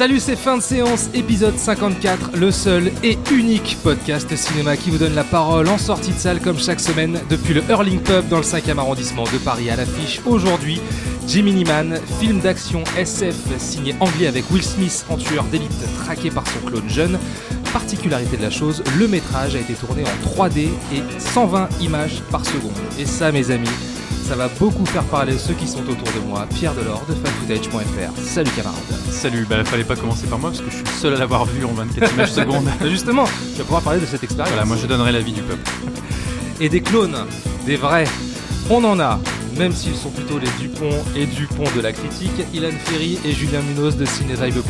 Salut, c'est fin de séance, épisode 54, le seul et unique podcast cinéma qui vous donne la parole en sortie de salle comme chaque semaine depuis le Hurling Pub dans le 5e arrondissement de Paris à l'affiche aujourd'hui. Jimmy Man, film d'action SF signé anglais avec Will Smith en tueur d'élite traqué par son clone jeune. Particularité de la chose, le métrage a été tourné en 3D et 120 images par seconde. Et ça, mes amis, ça va beaucoup faire parler ceux qui sont autour de moi. Pierre Delors de fanfootage.fr. Salut camarade. Salut, bah fallait pas commencer par moi parce que je suis le seul à l'avoir vu en 24 images secondes. Bah, Justement, tu vas pouvoir parler de cette expérience. Voilà, moi je donnerai l'avis du peuple. Et des clones, des vrais, on en a. Même s'ils sont plutôt les Dupont et Dupont de la critique, Ilan Ferry et Julien Munoz de cinévibe.fr.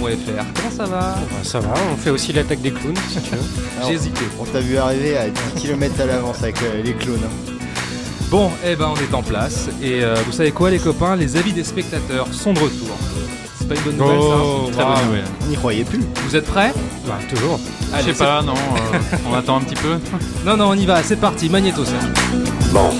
Comment ça va? Bah, ça va, on fait aussi l'attaque des clowns si tu veux. J'ai hésité. On t'a vu arriver à 10 km à l'avance avec euh, les clones. hein. Bon, eh ben on est en place. Et euh, vous savez quoi les copains? Les avis des spectateurs sont de retour. C'est pas une bonne nouvelle Oh, très ça bonne nouvelle. On n'y croyait plus. Vous êtes prêts? Bah, toujours. Je sais pas, non, euh, on attend un petit peu. Non, non, on y va, c'est parti, Magnéto Serge. Bon,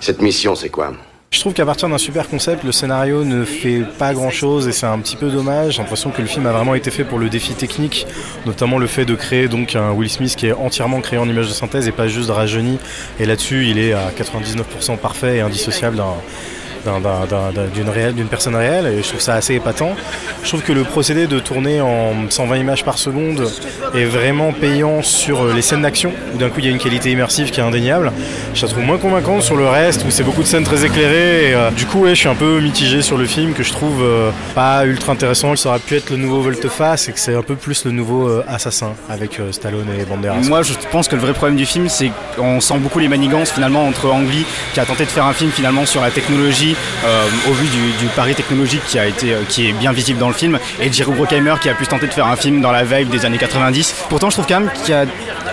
cette mission, c'est quoi? Je trouve qu'à partir d'un super concept, le scénario ne fait pas grand chose et c'est un petit peu dommage. J'ai l'impression que le film a vraiment été fait pour le défi technique, notamment le fait de créer donc un Will Smith qui est entièrement créé en image de synthèse et pas juste rajeuni. Et là-dessus, il est à 99% parfait et indissociable d'un- d'un- d'un- d'un- d'un- d'une réelle- personne réelle et je trouve ça assez épatant. Je trouve que le procédé de tourner en 120 images par seconde est vraiment payant sur euh, les scènes d'action où d'un coup il y a une qualité immersive qui est indéniable. Je la trouve moins convaincante sur le reste où c'est beaucoup de scènes très éclairées euh, du coup ouais, je suis un peu mitigé sur le film que je trouve euh, pas ultra intéressant. Ça aurait pu être le nouveau Volteface et que c'est un peu plus le nouveau Assassin avec Stallone et Banderas. Moi, je pense que le vrai problème du film, c'est qu'on sent beaucoup les manigances finalement entre Ang qui a tenté de faire un film finalement sur la technologie, euh, au vu du, pari technologique qui a été, euh, qui est bien visible dans le film, et Jerry Bruckheimer qui a plus tenté de faire un film dans la vibe des années 90. Pourtant, je trouve quand même qu'il y a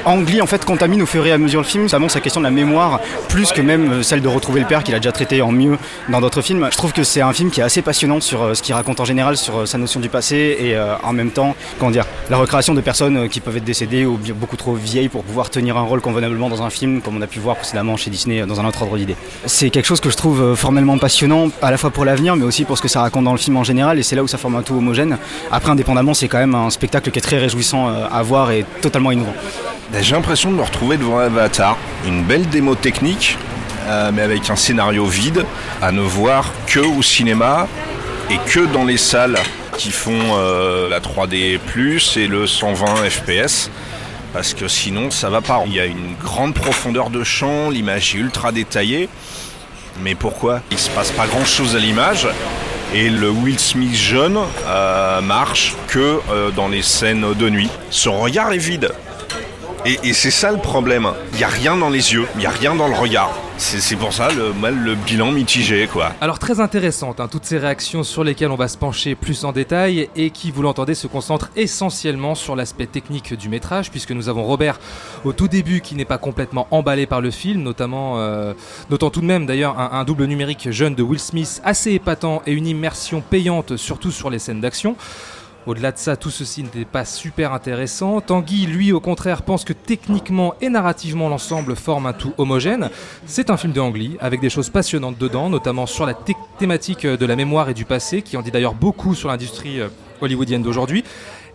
Ang Lee en fait contamine au fur et à mesure le film, notamment sa question de la mémoire, plus que même euh, celle de retrouver le père qu'il a déjà traité en mieux dans d'autres films. Je trouve que c'est un film qui est assez passionnant sur ce qu'il raconte en général, sur sa notion du passé et en même temps, comment dire, la recréation de personnes qui peuvent être décédées ou beaucoup trop vieilles pour pouvoir tenir un rôle convenablement dans un film, comme on a pu voir précédemment chez Disney dans un autre ordre d'idée. C'est quelque chose que je trouve formellement passionnant, à la fois pour l'avenir, mais aussi pour ce que ça raconte dans le film en général, et c'est là où ça forme un tout homogène. Après, indépendamment, c'est quand même un spectacle qui est très réjouissant euh, à voir et totalement innovant. Ben, J'ai l'impression de me retrouver devant Avatar, une belle démo technique, euh, mais avec un scénario vide, à ne voir que au cinéma et que dans les salles qui font euh, la 3D et le 120 FPS. Parce que sinon ça va pas. Il y a une grande profondeur de champ, l'image est ultra détaillée. Mais pourquoi Il se passe pas grand chose à l'image. Et le Will Smith jeune euh, marche que euh, dans les scènes de nuit. Son regard est vide. Et, c'est ça le problème. Il n'y a rien dans les yeux, il n'y a rien dans le regard. C'est pour ça le, mal, le bilan mitigé, quoi. Alors très intéressante, hein, toutes ces réactions sur lesquelles on va se pencher plus en détail et qui, vous l'entendez, se concentrent essentiellement sur l'aspect technique du métrage, puisque nous avons Robert au tout début qui n'est pas complètement emballé par le film, notamment, euh, notant tout de même d'ailleurs un double numérique jeune de Will Smith assez épatant et une immersion payante, surtout sur les scènes d'action. Au-delà de ça, tout ceci n'était pas super intéressant. Tanguy, lui, au contraire, pense que techniquement et narrativement, l'ensemble forme un tout homogène. C'est un film de Ang Lee, avec des choses passionnantes dedans, notamment sur la thé- thématique de la mémoire et du passé, qui en dit d'ailleurs beaucoup sur l'industrie euh, hollywoodienne d'aujourd'hui.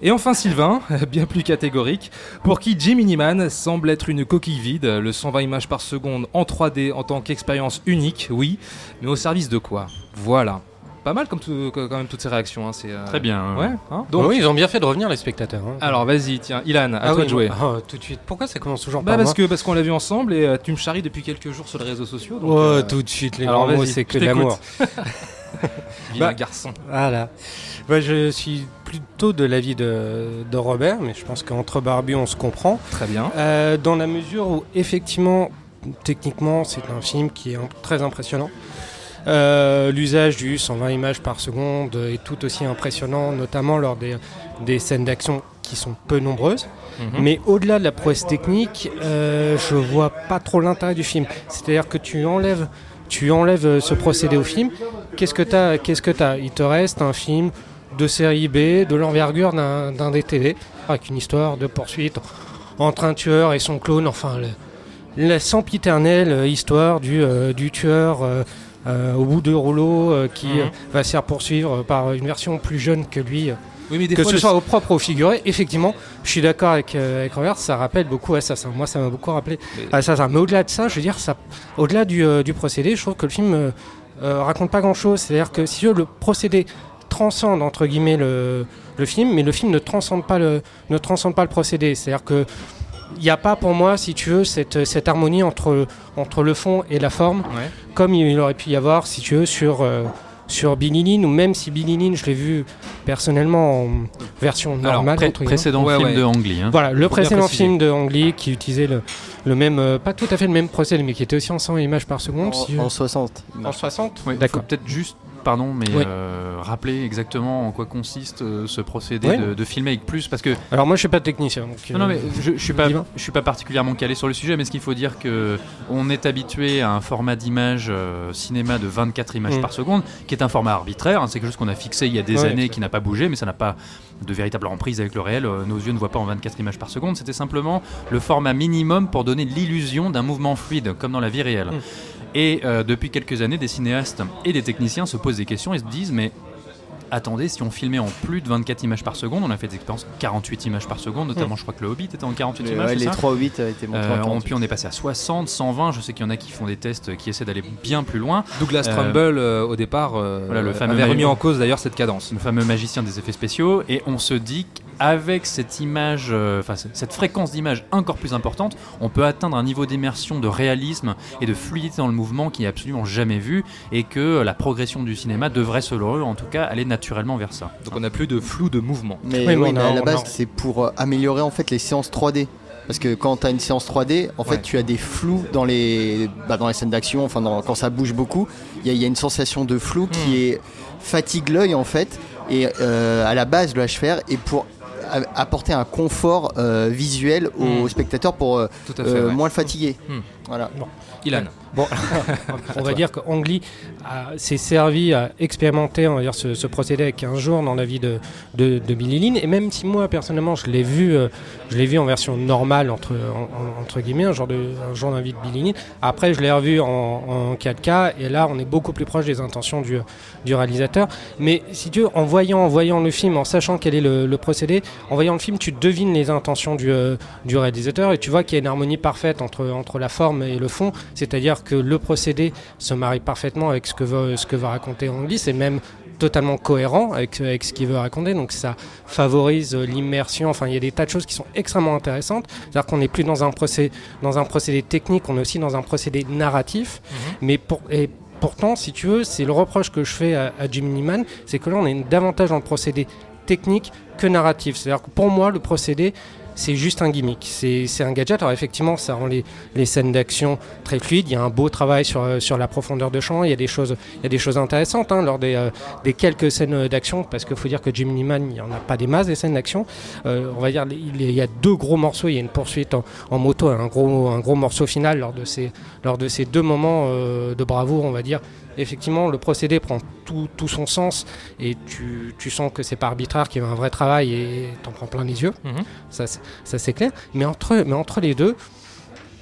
Et enfin Sylvain, bien plus catégorique, pour qui Jim Miniman semble être une coquille vide, le 120 images par seconde en 3D en tant qu'expérience unique, oui, mais au service de quoi? Voilà. Pas mal comme tout- quand même toutes ces réactions. hein, c'est, euh, Très bien. Ouais, hein Donc, oui, ils ont bien fait de revenir, les spectateurs. hein. alors vas-y, tiens, Ilan, à Ah toi oui, de jouer. ah, tout de suite. Pourquoi ça commence toujours Bah par parce moi que parce qu'on l'a vu ensemble et euh, tu me charries depuis quelques jours sur les réseaux sociaux. Donc, Oh, euh, tout de suite, les alors grands mots, vas-y, c'est que de l'amour. bah- garçon. Voilà. Bah, je suis plutôt de l'avis de, de Robert, mais je pense qu'entre Barbie, on se comprend. Très bien. Euh, dans la mesure où, effectivement, techniquement, c'est un film qui est très impressionnant. Euh, L'usage du 120 images par seconde est tout aussi impressionnant, notamment lors des, des scènes d'action qui sont peu nombreuses. Mhm. Mais au-delà de la prouesse technique, euh, je vois pas trop l'intérêt du film. C'est-à-dire que tu enlèves, tu enlèves euh, ce procédé au film. Qu'est-ce que t'as Qu'est-ce que t'as? Il te reste un film de série B, de l'envergure d'un DTV, avec une histoire de poursuite entre un tueur et son clone. Enfin, le- la sempiternelle euh, histoire du, euh, du tueur. euh, au bout de rouleau euh, qui Mhm. euh, va se faire poursuivre par une version plus jeune que lui euh, Oui, mais des que fois, ce soit au propre ou au figuré, effectivement, je suis d'accord avec, euh, avec Robert, ça rappelle beaucoup Assassin. Moi, ça m'a beaucoup rappelé Mais- Assassin. Mais au-delà de ça, je veux dire, ça, au-delà du, euh, du procédé, je trouve que le film euh, euh, raconte pas grand-chose. C'est-à-dire que si le procédé transcende entre guillemets le, le film, mais le film ne transcende pas le, ne transcende pas le procédé. C'est-à-dire que il n'y a pas pour moi, si tu veux, cette, cette harmonie entre, entre le fond et la forme, Ouais. comme il aurait pu y avoir, si tu veux, sur, euh, sur Billy Lynn, ou même si Billy Lynn, je l'ai vu personnellement en version normale. pré- guillemets. précédent Ouais, film ouais. de Ang Lee. hein. Voilà, le précédent film de Ang Lee qui utilisait le, le même, euh, pas tout à fait le même procédé, mais qui était aussi en 100 images par seconde. si En, en 60. en 60 Ouais, faut D'accord. peut-être juste, pardon, mais Oui. euh, rappeler exactement en quoi consiste euh, ce procédé Oui. de, de filmer avec plus, parce que Alors moi je suis pas technicien. Donc, non, non, euh, mais je, je suis pas, dis-moi. je suis pas particulièrement calé sur le sujet, mais ce qu'il faut dire que on est habitué à un format d'image euh, cinéma de 24 images Mm. par seconde, qui est un format arbitraire. hein, c'est quelque chose qu'on a fixé il y a des Ouais, années, qui n'a pas bougé, mais ça n'a pas de véritable emprise avec le réel. Nos yeux ne voient pas en 24 images par seconde. C'était simplement le format minimum pour donner l'illusion d'un mouvement fluide, comme dans la vie réelle. Mm. Et depuis quelques années, des cinéastes et des techniciens se posent des questions et se disent, mais attendez, si on filmait en plus de 24 images par seconde, on a fait des expériences 48 images par seconde, notamment je crois que le Hobbit était en 48 Les, images. ouais, les ça 3 ou 8 a été montré Euh, en on- 48. puis on est passé à 60, 120. Je sais qu'il y en a qui font des tests qui essaient d'aller bien plus loin. Douglas Euh, Trumbull, euh, au départ, euh, voilà, le fameux avait remis en cause d'ailleurs cette cadence. Le fameux magicien des effets spéciaux. Et on se dit qu'avec cette image, euh, enfin cette fréquence d'image encore plus importante, on peut atteindre un niveau d'immersion, de réalisme et de fluidité dans le mouvement qui est absolument jamais vu. Et que euh, la progression du cinéma devrait, selon eux, en tout cas, aller naturellement vers ça. Donc on n'a plus de flou de mouvement. Mais Oui, oui, mais à la base, a- c'est pour euh, améliorer en fait les séances 3D. Parce que quand tu as une séance 3D, en fait, Ouais. tu as des flous dans les, bah, dans les scènes d'action, enfin, dans- quand ça bouge beaucoup, il y, a- il y a une sensation de flou Hmm. qui est fatigue l'œil en fait. Et euh, à la base, le HFR est pour apporter un confort euh, visuel aux Hmm. spectateurs pour euh, Tout à fait. euh, ouais. moins le fatiguer. Hmm. Voilà. Ilan. Bon, on va dire que Ang Lee a- s'est servi à expérimenter on va dire, ce, ce procédé avec un jour dans la vie de, de, de Billy Lynn. Et même si moi, personnellement, je l'ai vu, euh, je l'ai vu en version normale, entre, en- en- entre guillemets, un jour, de, un dans la vie de Billy Lynn. Après, je l'ai revu en, en 4K. Et là, on est beaucoup plus proche des intentions du, du réalisateur. Mais si tu veux, en voyant, en voyant le film, en sachant quel est le, le procédé, en voyant le film, tu devines les intentions du, euh, du réalisateur et tu vois qu'il y a une harmonie parfaite entre, entre la forme et le fond. C'est-à-dire que le procédé se marie parfaitement avec ce que veut, ce que veut raconter Ang Lee. C'est même totalement cohérent avec, avec ce qu'il veut raconter. Donc ça favorise l'immersion. Enfin, il y a des tas de choses qui sont extrêmement intéressantes. C'est-à-dire qu'on n'est plus dans un, procédé, dans un procédé technique, on est aussi dans un procédé narratif. Mais pour, et pourtant, si tu veux, c'est le reproche que je fais à, à Jim Neiman, c'est que là, on est davantage dans le procédé technique que narratif. C'est-à-dire que pour moi, le procédé, c'est juste un gimmick, c'est un gadget. Alors effectivement, ça rend les, scènes d'action très fluides. Il y a un beau travail sur, euh, la profondeur de champ. Il y a des choses, intéressantes hein, lors des, euh, des quelques scènes euh, d'action, parce qu'il faut dire que Jim Neiman, il n'y en a pas des masses des scènes d'action. On va dire, il y a deux gros morceaux. Il y a une poursuite en, moto, un gros, un gros morceau final lors de ces, deux moments de bravoure, on va dire. Effectivement, le procédé prend tout, tout son sens et tu, tu sens que c'est pas arbitraire, qu'il y a un vrai travail et t'en prends plein les yeux. Mhm. Ça, c'est- ça c'est clair. Mais entre, mais entre les deux,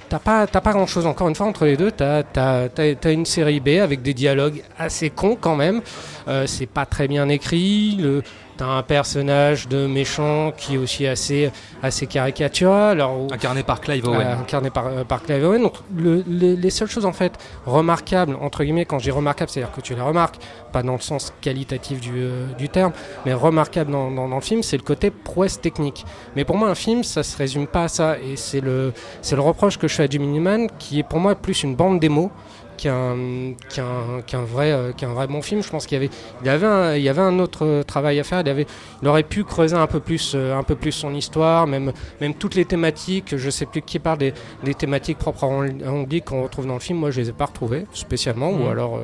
t'as pas, t'as pas grand chose. Encore une fois, entre les deux, t'as as, une série B avec des dialogues assez cons quand même. Euh, c'est pas très bien écrit. Le, T'as un personnage de méchant qui est aussi assez, assez caricatural. Alors, Incarné par Clive euh, Owen. incarné par, euh, par Clive Owen. Donc, le- les, les seules choses en fait remarquables, entre guillemets, quand je dis remarquable, c'est-à-dire que tu les remarques, pas dans le sens qualitatif du, euh, du terme, mais remarquable dans, dans- dans le film, c'est le côté prouesse technique. Mais pour moi, un film, ça se résume pas à ça. Et c'est le, c'est le reproche que je fais à Jimmy Newman, qui est pour moi plus une bande démo qu'un vrai euh, vrai bon film. Je pense qu'il y avait il y avait un, il y avait un autre euh, travail à faire. Il, avait, il aurait pu creuser un peu plus euh, un peu plus son histoire même même toutes les thématiques. Je sais plus qui parle des, des thématiques propres à Ang- à Ang Lee qu'on retrouve dans le film. Moi je les ai pas retrouvées spécialement. Ou Mhm. alors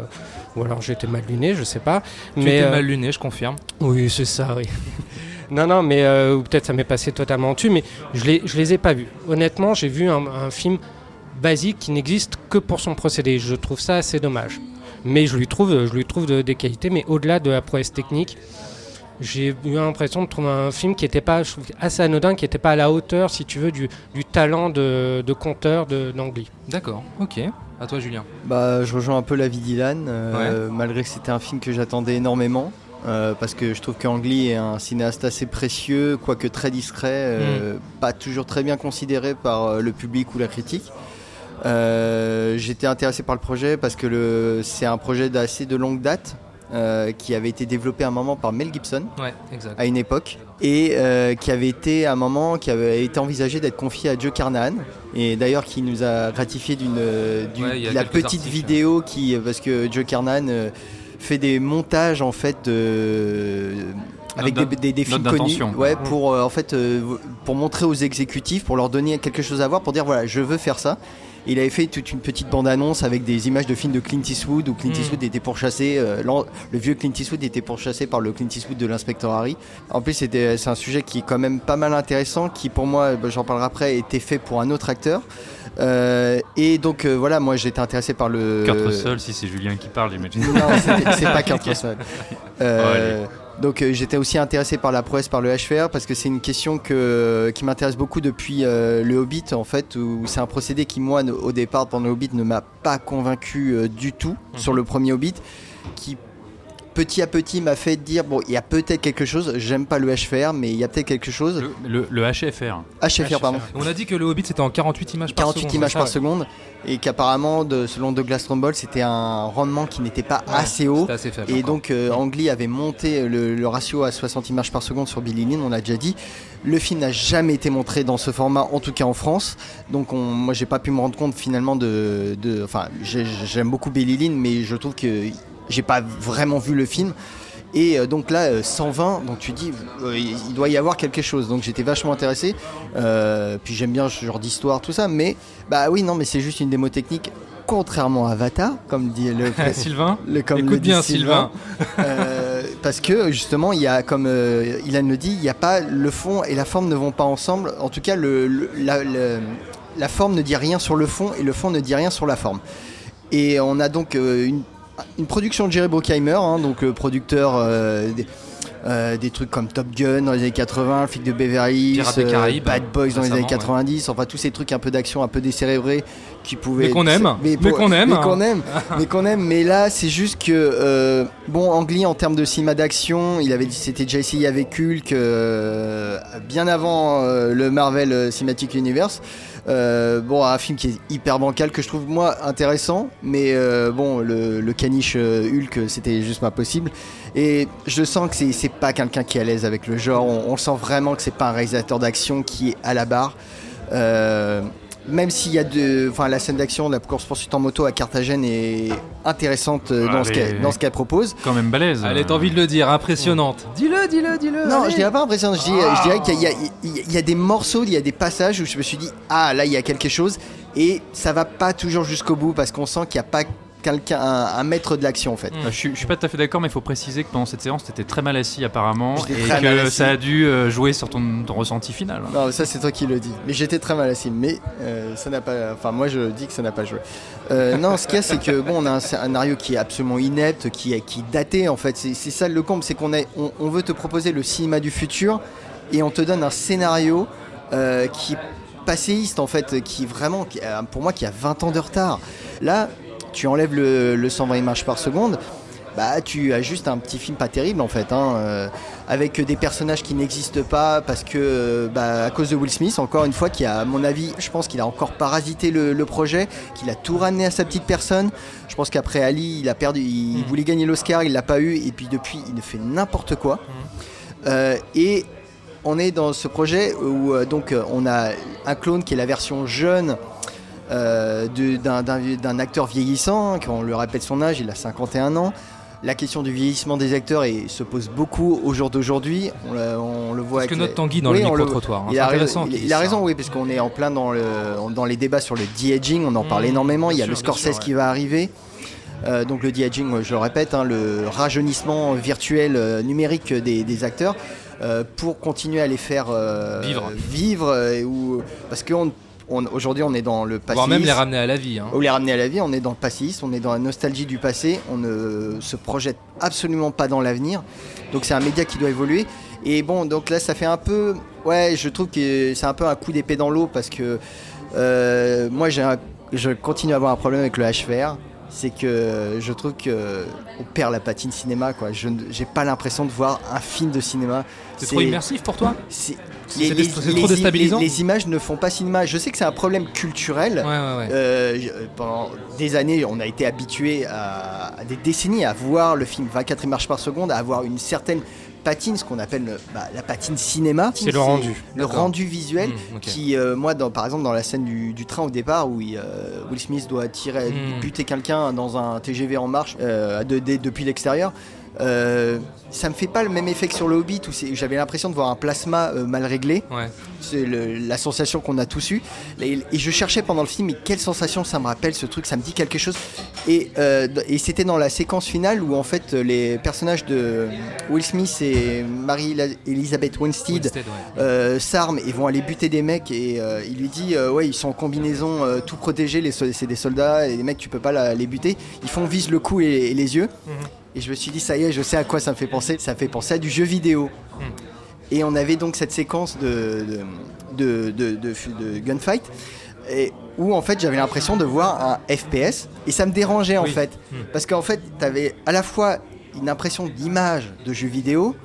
ou alors j'étais mal luné je sais pas. Tu mais étais euh, mal luné, je confirme. oui c'est ça oui. Non, non, mais euh, peut-être ça m'est passé totalement dessus, mais je les, je les ai pas vus. Honnêtement, j'ai vu un, un film basique qui n'existe que pour son procédé. Je trouve ça assez dommage. Mais je lui trouve, je lui trouve de- des qualités, mais au-delà de la prouesse technique, j'ai eu l'impression de trouver un film qui était pas, je trouve, assez anodin, qui n'était pas à la hauteur, si tu veux, du, du talent de, de conteur de d'Angly. D'accord, ok. À toi, Julien. Bah, je rejoins un peu l'avis d'Ilan, euh, malgré que c'était un film que j'attendais énormément. euh, parce que je trouve qu'Ang Lee est un cinéaste assez précieux, quoique très discret, euh, pas toujours très bien considéré par le public ou la critique. Euh, J'étais intéressé par le projet parce que c'est un projet d'assez de longue date euh, qui avait été développé à un moment par Mel Gibson. Ouais, exact. à une époque. Et euh, qui avait été à un moment qui avait été envisagé d'être confié à Joe Carnahan. Et d'ailleurs qui nous a gratifié d'une Ouais, la petite articles. vidéo qui parce que Joe Carnahan euh, fait des montages en fait de avec des, des- films connus. ouais pour en fait pour montrer aux exécutifs pour leur donner quelque chose à voir pour dire voilà je veux faire ça il avait fait toute une petite bande-annonce avec des images de films de Clint Eastwood où Clint Mm. Eastwood était pourchassé, euh, le vieux Clint Eastwood était pourchassé par le Clint Eastwood de l'inspecteur Harry. En plus, c'était- c'est un sujet qui est quand même pas mal intéressant, qui pour moi, bah, j'en parlerai après, était fait pour un autre acteur. Euh, et donc euh, voilà, moi j'étais intéressé par le. Kurt Russell, si c'est Julien qui parle, imagine. Non, c'est pas Kurt. Russell. Euh, donc euh, j'étais aussi intéressé par la prouesse, par le HFR, parce que c'est une question que, qui m'intéresse beaucoup depuis euh, le Hobbit, en fait, où c'est un procédé qui, moi, au départ, pendant le Hobbit, ne m'a pas convaincu euh, du tout sur le premier Hobbit, qui petit à petit m'a fait dire, bon, il y a peut-être quelque chose, j'aime pas le HFR, mais il y a peut-être quelque chose. Le, le HFR. HFR, pardon. On a dit que le Hobbit c'était en 48 images par 48 seconde. images c'est ça, par ouais. seconde et qu'apparemment de, selon Douglas Trumbull c'était un rendement qui n'était pas assez haut c'était assez faible et encore. donc euh, avait monté le, le ratio à 60 images par seconde sur Billy Lynn on l'a déjà dit le film n'a jamais été montré dans ce format en tout cas en France donc on, moi j'ai pas pu me rendre compte finalement de, de- enfin j'ai- j'aime beaucoup Billy Lynn mais je trouve que j'ai pas vraiment vu le film et euh, donc là, euh, 120, donc tu dis, euh, il doit y avoir quelque chose. Donc j'étais vachement intéressé. Euh, puis j'aime bien ce genre d'histoire, tout ça. Mais bah oui, non, mais c'est juste une démo technique. Contrairement à Avatar, comme dit le Sylvain, le- comme écoute le bien, Sylvain. Euh, parce que justement, il y a, comme euh, Ilan le dit, il n'y a pas le fond et la forme ne vont pas ensemble. En tout cas, le, le- la, le- la forme ne dit rien sur le fond et le fond ne dit rien sur la forme. Et on a donc euh, une, une production de Jerry Bruckheimer, hein, donc le producteur euh, des, euh, des trucs comme Top Gun dans les années 80, le flic de Beverly Hills, Caraïbes, Bad Boys dans les années récemment, 90, enfin tous ces trucs un peu d'action, un peu décérébrés qui pouvaient. Mais qu'on aime, mais qu'on aime. mais qu'on aime, mais qu'on aime. Mais là, c'est juste que euh, bon, Ang Lee en termes de cinéma d'action, il avait dit c'était déjà essayé avec Hulk euh, bien avant euh, le Marvel Cinematic Universe. Euh, bon, un film qui est hyper bancal que je trouve moi intéressant, mais euh, bon, le, caniche euh, Hulk, c'était juste pas possible. Et je sens que c'est- pas quelqu'un qui est à l'aise avec le genre. On sent vraiment que c'est pas un réalisateur d'action qui est à la barre. Euh, même s'il y a de, enfin la scène d'action de la course poursuite en moto à Carthagène est intéressante euh, dans, Ah, ce mais- qu'elle, dans ce qu'elle propose. Quand même balèze. Allez, t'as envie de le dire, impressionnante. Dis-le, dis-le, dis-le. Non, allez. je dirais pas impressionnant. Je, dis- je dirais qu'il y a, il y a- il y a- il y a des morceaux, il y a des passages où je me suis dit ah là il y a quelque chose et ça va pas toujours jusqu'au bout parce qu'on sent qu'il n'y a pas quelqu'un, un, un maître de l'action en fait. Euh, Je je suis pas tout à fait d'accord, mais il faut préciser que pendant cette séance, t'étais très mal assis apparemment, et que ça a dû euh, jouer sur ton, ton ressenti final. Non, ça c'est toi qui le dis. Mais j'étais très mal assis. Mais euh, ça n'a pas. Enfin, moi je dis que ça n'a pas joué. Euh, non, ce qu'il y a, c'est que bon, on a un scénario qui est absolument inepte, qui est qui daté en fait. C'est ça le comble, c'est qu'on est, on, on veut te proposer le cinéma du futur et on te donne un scénario euh, qui est passéiste en fait, qui vraiment, qui pour moi, qui a 20 ans de retard. Là, tu enlèves le, le 120 images par seconde. Bah, tu as juste un petit film pas terrible en fait, hein, euh, avec des personnages qui n'existent pas parce que, euh, bah, à cause de Will Smith, encore une fois, qui a, à mon avis, je pense qu'il a encore parasité le, le projet, qu'il a tout ramené à sa petite personne. Je pense qu'après Ali, il a perdu, il Mm. voulait gagner l'Oscar, il l'a pas eu, et puis depuis, il ne fait n'importe quoi. Mm. Euh, et on est dans ce projet où euh, donc on a un clone qui est la version jeune euh, d'un- acteur vieillissant, hein, quand on le rappelle son âge, il a 51 ans. La question du vieillissement des acteurs et, se pose beaucoup au jour d'aujourd'hui. On, le- on le voit Parce que notre Tanguy dans Oui, le on micro-trottoir. hein, il a intéressant raison, il, qu'il il a dise raison ça. oui, parce qu'on est en plein dans, le, dans les débats sur le de-aging, on en parle Mmh, énormément, il y a le Scorsese sûr, qui va arriver. Euh, donc le de-aging, je le répète, hein, le rajeunissement virtuel euh, numérique des, des acteurs. euh, pour continuer à les faire euh, Vivre. vivre euh, ou parce que on- on- aujourd'hui on est dans le passé Voire même les ramener à la vie. hein. ou les ramener à la vie, on est dans le passéisme, on est dans la nostalgie du passé, on ne se projette absolument pas dans l'avenir. Donc c'est un média qui doit évoluer. Et bon, donc là ça fait un peu, ouais, je trouve que c'est un peu un coup d'épée dans l'eau parce que euh, moi j'ai un- je continue à avoir un problème avec le HVR. C'est que je trouve que on perd la patine cinéma quoi. Je j'ai pas l'impression de voir un film de cinéma. C'est trop immersif pour toi c'est- les, les- trop déstabilisant les- les images ne font pas cinéma. Je sais que c'est un problème culturel. Ouais, ouais, ouais. Euh, pendant des années, on a été habitué à, à des décennies à voir le film 24 images par seconde, à avoir une certaine patine, ce qu'on appelle le- bah, la patine cinéma. C'est le rendu. Le rendu visuel, Mmh, ok. qui, euh, moi, dans, par exemple, dans la scène du, du train au départ, où il, euh, Will Smith doit tirer, Mmh. buter quelqu'un dans un TGV en marche euh, à 2D depuis l'extérieur. Euh, ça me fait pas le même effet que sur le Hobbit où j'avais l'impression de voir un plasma euh, mal réglé. Ouais. C'est la sensation qu'on a tous eue. Et, et je cherchais pendant le film, mais quelle sensation ça me rappelle ce truc, ça me dit quelque chose. Et, euh, et c'était dans la séquence finale où en fait les personnages de Will Smith et Marie-Elisabeth Winstead Winstead, ouais. s'arment et vont aller buter des mecs et il lui dit ouais ils sont en combinaison tout sol- c'est des soldats et les mecs tu peux pas la- les buter ils font vise le cou et, et les yeux et je me suis dit ça y est je sais à quoi ça me fait penser. Ça me fait penser à du jeu vidéo. Et on avait donc cette séquence de, de, de, de- gunfight et où en fait j'avais l'impression de voir un FPS et ça me dérangeait en Oui. fait. Hmm. parce qu'en fait tu avais à la fois une impression d'image de jeu vidéo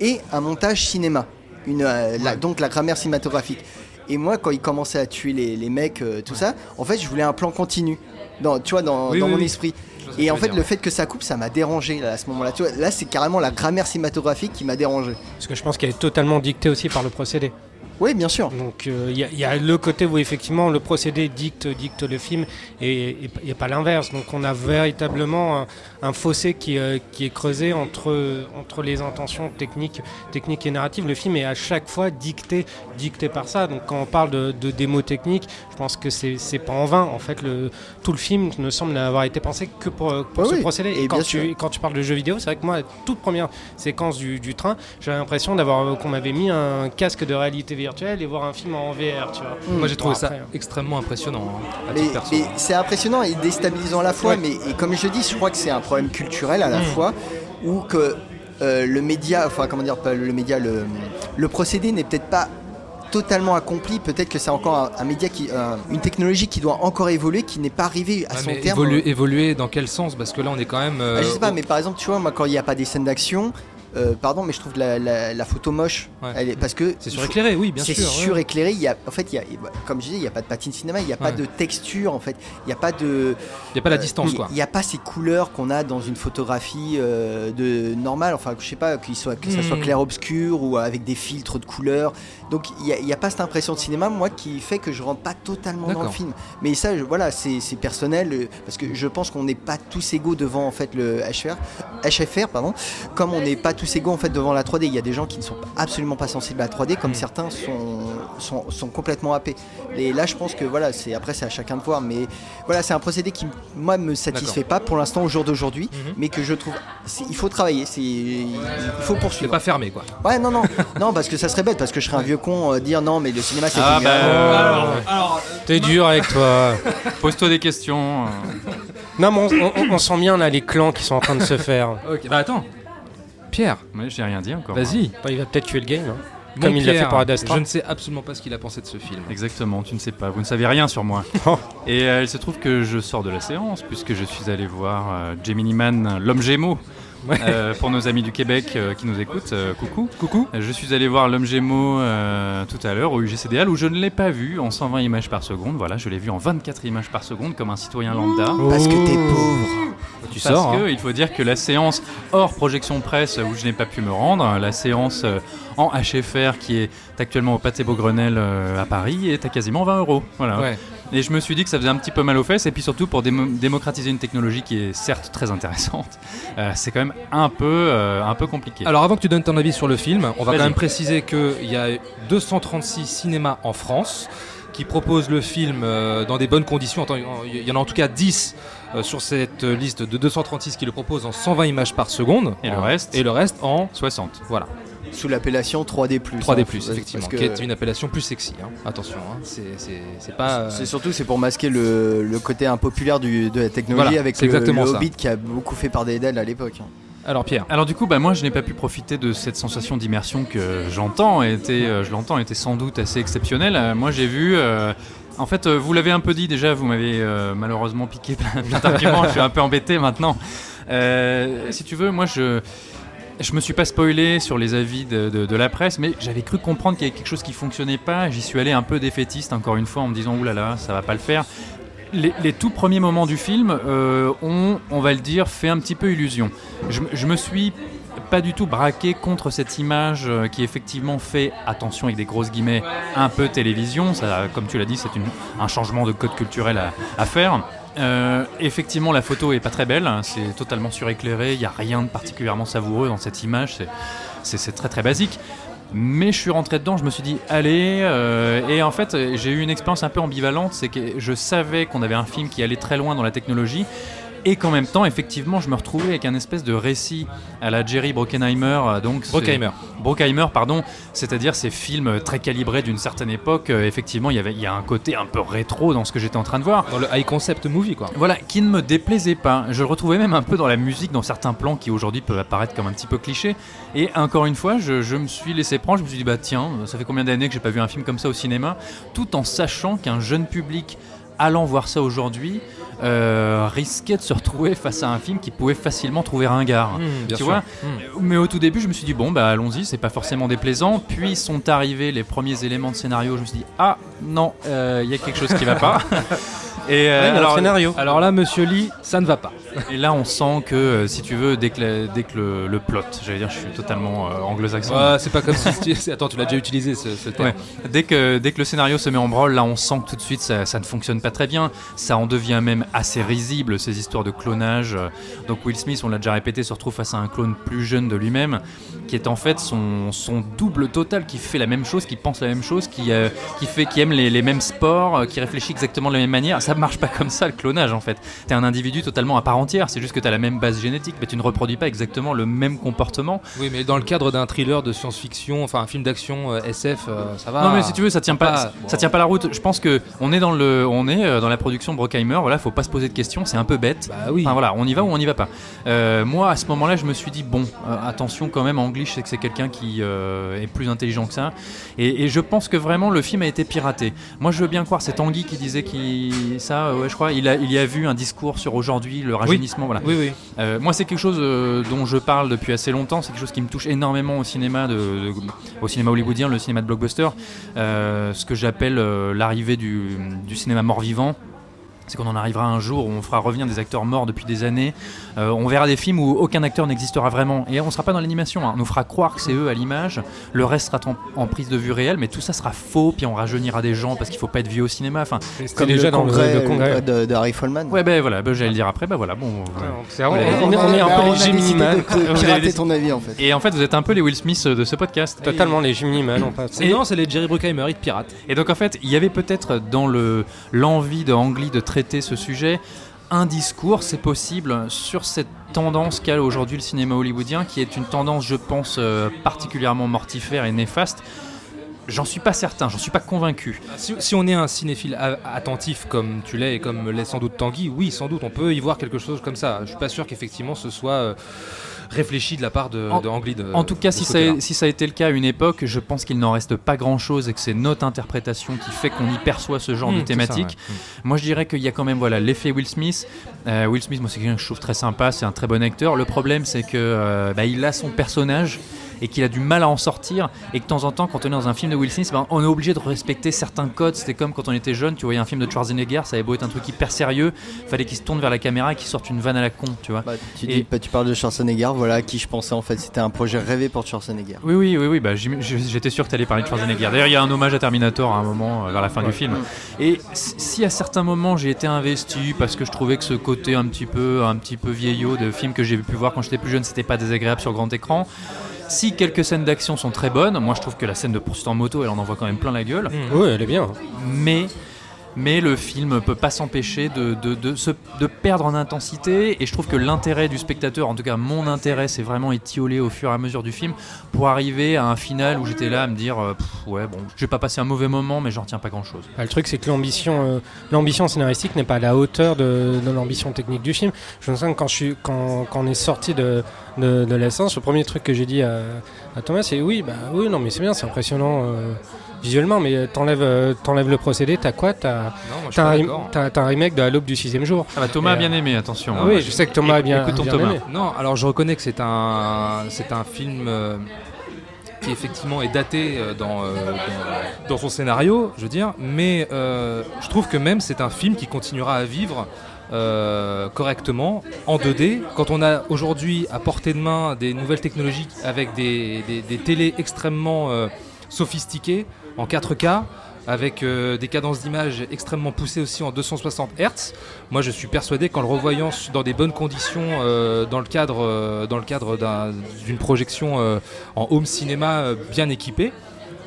et un montage cinéma. Une, euh, la- donc la grammaire cinématographique. Et moi quand il commençait à tuer les, les mecs euh, tout ça en fait je voulais un plan continu. Dans, tu vois dans, Oui, dans oui, mon esprit Et en fait dire, le ouais. fait que ça coupe ça m'a dérangé là, à ce moment là tu vois, là c'est carrément la grammaire cinématographique qui m'a dérangé Parce que je pense qu'elle est totalement dictée aussi par le procédé. oui bien sûr Donc euh, il y, a- il y a le côté où effectivement le procédé dicte, dicte le film et, et, et pas l'inverse. Donc on a véritablement un, un fossé qui, euh, qui est creusé entre, entre les intentions techniques, techniques et narratives. Le film est à chaque fois dicté, dicté par ça. Donc quand on parle de, de démo technique, je pense que c'est pas en vain. En fait, le, tout le film ne semble n'avoir été pensé que pour, pour Oui, ce oui. procédé. Et Et, quand, tu, sûr. quand tu parles de jeux vidéo, c'est vrai que moi, la toute première séquence du, du train, j'avais l'impression d'avoir qu'on m'avait mis un casque de réalité virtuelle et voir un film en VR, tu vois. Moi j'ai trouvé Bon, ça après, hein. extrêmement impressionnant. hein, Mais, mais c'est impressionnant et déstabilisant à la fois, Ouais. mais et comme je dis, je crois que c'est un problème culturel à la Mm. fois, où que euh, le média, enfin comment dire, pas le média, le, le procédé n'est peut-être pas totalement accompli, peut-être que c'est encore un, un média qui, un- une technologie qui doit encore évoluer, qui n'est pas arrivée à Ouais, son mais terme. évoluer, évoluer dans quel sens? Parce que là on est quand même. euh, Ah, je sais pas, au- mais par exemple, tu vois, moi quand il n'y a pas des scènes d'action, euh, pardon, mais je trouve la, la- la photo moche, Ouais. elle est- parce que C'est suréclairé, oui, bien c'est sûr. ouais. suréclairé. Il y a, en fait, il y a, comme je disais, il n'y a pas de patine cinéma, il n'y a pas Ouais. de texture, en fait, il n'y a pas de. Il n'y a pas la euh, distance il- quoi. Il n'y a pas ces couleurs qu'on a dans une photographie euh, de normale. Enfin, je sais pas, soit, que ça soit Hmm. clair-obscur ou avec des filtres de couleurs. Donc, il n'y a, y pas cette impression de cinéma, moi, qui fait que je rentre pas totalement dans le film. Mais ça, je- voilà, c'est c'est personnel euh, parce que je pense qu'on n'est pas tous égaux devant en fait le HFR, HFR pardon, comme on n'est pas tous égaux en fait devant la 3D. Il y a des gens qui ne sont absolument pas sensibles à la 3D, comme Mm. certains sont, sont, sont complètement happés. Et là, je pense que voilà, c'est après c'est à chacun de voir, mais voilà, c'est un procédé qui moi me satisfait pas pour l'instant au jour d'aujourd'hui, Mhm. mais que je trouve c'est- il faut travailler, c'est il faut C'est poursuivre. pas fermé quoi. Ouais, non, non, non, parce que ça serait bête, parce que je serais un vieux con euh, dire non, mais le cinéma c'est Ah bah, alors, T'es dur avec toi. pose-toi des questions. euh. non, mais on, on- on sent bien là les clans qui sont en train de se faire. Ok, bah attends. Pierre, Mais j'ai rien dit encore. vas-y. Bah, il va peut-être tuer le game. hein. Mon Comme il l'a fait pour Ad Astra. Je ne sais absolument pas ce qu'il a pensé de ce film. Exactement, tu ne sais pas, vous ne savez rien sur moi. Oh. Et euh, il se trouve que je sors de la séance puisque je suis allé voir euh, Gemini Man, l'homme Gémeaux. Euh, pour nos amis du Québec euh, qui nous écoutent, euh, coucou. Coucou. Je suis allé voir l'homme Gémeaux tout à l'heure au UGCDL où je ne l'ai pas vu en 120 images par seconde. Voilà, je l'ai vu en 24 images par seconde comme un citoyen lambda. Parce que t'es pauvre. Tu Parce sors. que hein. il faut dire que la séance hors projection presse où je n'ai pas pu me rendre, la séance en HFR qui est actuellement au Pâté Beaugrenelle à Paris est à quasiment 20 euros. Voilà. Ouais. Et je me suis dit que ça faisait un petit peu mal aux fesses et puis surtout pour démo- démocratiser une technologie qui est certes très intéressante, euh, c'est quand même un peu, euh, un peu compliqué. Alors avant que tu donnes ton avis sur le film, on va quand même préciser qu'il y a 236 cinémas en France qui propose le film euh, dans des bonnes conditions. Il y en a en tout cas 10 euh, sur cette liste de 236 qui le proposent en 120 images par seconde. Et le reste Et le reste en 60. Voilà. Sous l'appellation 3D+. 3D+, hein, effectivement, que- qui est une appellation plus sexy. hein. Attention, hein, c'est- c'est c'est pas... euh, C'est surtout c'est pour masquer le, le côté impopulaire du, de la technologie Voilà, avec le, exactement le ça. Hobbit qui a beaucoup fait par Dédale à l'époque. hein. Alors Pierre Alors du coup, bah, moi je n'ai pas pu profiter de cette sensation d'immersion que j'entends, était, euh, je l'entends, était sans doute assez exceptionnelle. Euh, moi j'ai vu... euh, en fait, vous l'avez un peu dit déjà, vous m'avez euh, malheureusement piqué plein plein d'arguments, je suis un peu embêté maintenant. Euh, si tu veux, moi je... Je me suis pas spoilé sur les avis de, la presse, mais j'avais cru comprendre qu'il y avait quelque chose qui fonctionnait pas. J'y suis allé un peu défaitiste, encore une fois, en me disant oulala, ça va pas le faire. Les, les tout premiers moments du film euh, ont, on va le dire, fait un petit peu illusion. Je, je me suis pas du tout braqué contre cette image euh, qui effectivement fait, attention avec des grosses guillemets, un peu télévision. Comme tu l'as dit, c'est un changement de code culturel à faire. Euh, effectivement, la photo est pas très belle, hein, c'est totalement suréclairé, il n'y a rien de particulièrement savoureux dans cette image, c'est- très très basique. Mais je suis rentré dedans, je me suis dit, allez, euh, et en fait, j'ai eu une expérience un peu ambivalente, c'est que je savais qu'on avait un film qui allait très loin dans la technologie, et qu'en même temps, effectivement, je me retrouvais avec un espèce de récit à la Jerry Bruckheimer, euh, donc Bruckheimer. Bruckheimer, pardon, c'est-à-dire ces films très calibrés d'une certaine époque. euh, effectivement, il y avait, il y a un côté un peu rétro dans ce que j'étais en train de voir. Dans le high concept movie quoi. Voilà, qui ne me déplaisait pas. Je le retrouvais même un peu dans la musique, dans certains plans qui aujourd'hui peuvent apparaître comme un petit peu clichés. Et encore une fois, je, je me suis laissé prendre, je me suis dit, bah tiens, ça fait combien d'années que j'ai pas vu un film comme ça au cinéma, tout en sachant qu'un jeune public allant voir ça aujourd'hui euh, risquait de se retrouver face à un film qui pouvait facilement trouver ringard. Mmh, tu sûr. vois Mmh. mais au tout début, je me suis dit, bon, bah allons-y, c'est pas forcément déplaisant. Puis sont arrivés les premiers éléments de scénario, je me suis dit, ah non, euh, il y a quelque chose qui va pas. Et, euh, alors, scénario. Alors là, monsieur Lee, ça ne va pas. et là, on sent que, euh, si tu veux, dès que, la- dès que le, le plot, j'allais dire, je suis totalement euh, anglo-saxon. Ouais, c'est pas comme si... tu- Attends, tu l'as déjà utilisé ce, ce terme. Ouais. Dès, que, dès que le scénario se met en branle, là on sent que tout de suite ça, ça ne fonctionne pas très bien. Ça en devient même assez risible, ces histoires de clonage. Donc Will Smith, on l'a déjà répété, se retrouve face à un clone plus jeune de lui-même, qui est en fait son, son double total, qui fait la même chose, qui pense la même chose, qui, euh, qui, fait, qui aime les, les mêmes sports, qui réfléchit exactement de la même manière. Ça marche pas comme ça le clonage en fait. T'es un individu totalement à part entière, c'est juste que t'as la même base génétique, mais tu ne reproduis pas exactement le même comportement. Oui, mais dans le cadre d'un thriller de science-fiction, enfin un film d'action euh, SF, euh, ça va. Non mais si tu veux ça tient pas, pas- ça tient pas la route. Je pense que on est dans le on est euh, dans la production Brockheimer, voilà, faut pas se poser de questions, c'est un peu bête. Bah oui. Enfin voilà, on y va ou on n'y va pas. Euh, moi à ce moment-là, je me suis dit bon, attention quand même, Anglish, c'est que c'est quelqu'un qui est plus intelligent que ça. Et, et je pense que vraiment le film a été piraté. Moi je veux bien croire, c'est Tanguy qui disait qu'il ça, euh, ouais je crois, il a il y a vu un discours sur aujourd'hui le rajeunissement, voilà. Oui, oui. Euh, moi, c'est quelque chose euh, dont je parle depuis assez longtemps. C'est quelque chose qui me touche énormément au cinéma, de, de- au cinéma hollywoodien, le cinéma de blockbuster. Euh, ce que j'appelle l'arrivée du, du cinéma mort-vivant. C'est qu'on en arrivera un jour où on fera revenir des acteurs morts depuis des années. Euh, on verra des films où aucun acteur n'existera vraiment. Et on sera pas dans l'animation. hein. On nous fera croire que c'est eux à l'image. Le reste sera en, en prise de vue réelle, mais tout ça sera faux. Puis on rajeunira des gens parce qu'il faut pas être vieux au cinéma. Enfin, Comme déjà le dans le- congrès, le congrès. de, de Harry Follman. ouais, ben voilà, ben, j'allais le dire après. Ben voilà, bon. Ouais. on, est, on est un Bah, peu les a Jimmy décidé Man. de Vous avez pirater ton avis en fait. Et en fait, vous êtes un peu les Will Smith de ce podcast. Totalement les Jimmy Man. on passe. C'est non, c'est les Jerry Bruckheimer, ils te piratent. Et donc en fait, il y avait peut-être dans le l'envie de Ang Lee de traiter ce sujet un discours, c'est possible, sur cette tendance qu'a aujourd'hui le cinéma hollywoodien, qui est une tendance, je pense, euh, particulièrement mortifère et néfaste. J'en suis pas certain, j'en suis pas convaincu. Si, on est un cinéphile attentif comme tu l'es et comme l'est sans doute Tanguy, oui, sans doute, on peut y voir quelque chose comme ça. Je suis pas sûr qu'effectivement ce soit euh, réfléchi de la part de, En- de En tout cas, si ça, a, si ça a été le cas à une époque, je pense qu'il n'en reste pas grand-chose et que c'est notre interprétation qui fait qu'on y perçoit ce genre Mmh, de ça, thématique. ouais. Moi, je dirais qu'il y a quand même voilà l'effet Will Smith. Euh, Will Smith, moi, c'est quelqu'un que je trouve très sympa, c'est un très bon acteur. Le problème, c'est que euh, bah, il a son personnage et qu'il a du mal à en sortir et que de temps en temps, quand on est dans un film de Will Smith, ben, on est obligé de respecter certains codes. C'était comme quand on était jeune, tu voyais un film de Schwarzenegger, ça avait beau être un truc hyper sérieux, fallait qu'il se tourne vers la caméra et qu'il sorte une vanne à la con, tu vois. Bah, tu, Et- dis, bah, tu parles de Schwarzenegger, voilà à qui je pensais en fait. C'était un projet rêvé pour Schwarzenegger. Oui, oui, oui, oui bah, j'étais sûr que tu allais parler de Schwarzenegger. D'ailleurs, il y a un hommage à Terminator à un moment, euh, vers la fin du film. Et si à certains moments j'ai été investi parce que je trouvais que ce côté un petit peu, un petit peu vieillot de film que j'ai pu voir quand j'étais plus jeune, c'était pas désagréable sur grand écran. Si quelques scènes d'action sont très bonnes, moi je trouve que la scène de poursuite en moto, elle en envoie quand même plein la gueule. Oui, elle est bien. Mais mais le film peut pas s'empêcher de, de, de, se- de perdre en intensité et je trouve que l'intérêt du spectateur, en tout cas mon intérêt, c'est vraiment étiolé au fur et à mesure du film pour arriver à un final où j'étais là à me dire euh, ouais bon, je vais pas passer un mauvais moment mais j'en retiens pas grand chose. Bah, le truc, c'est que l'ambition, euh, l'ambition scénaristique n'est pas à la hauteur de, l'ambition technique du film. Je me souviens que quand, je quand, quand on est sorti de, de, séance, le premier truc que j'ai dit à, à Thomas, c'est oui, bah oui, non, mais c'est bien, c'est impressionnant euh, visuellement, mais t'enlèves, euh, t'enlèves le procédé, t'as quoi? T'as, un, remake de la l'aube du sixième jour. Ah bah Thomas a bien euh, aimé, attention. Ah hein. oui, je sais que Thomas a bien, bien Thomas. aimé. Non, alors je reconnais que c'est un, c'est un film euh, qui effectivement est daté euh, dans, euh, dans, dans son scénario, je veux dire, mais euh, je trouve que même c'est un film qui continuera à vivre euh, correctement en 2D. Quand on a aujourd'hui à portée de main des nouvelles technologies avec des, des, des télés extrêmement euh, sophistiquées en 4K, avec euh, des cadences d'image extrêmement poussées aussi en 260 Hz. Moi, je suis persuadé qu'en le revoyant dans des bonnes conditions, euh, dans le cadre, euh, dans le cadre d'un- d'une projection en home cinéma bien équipée,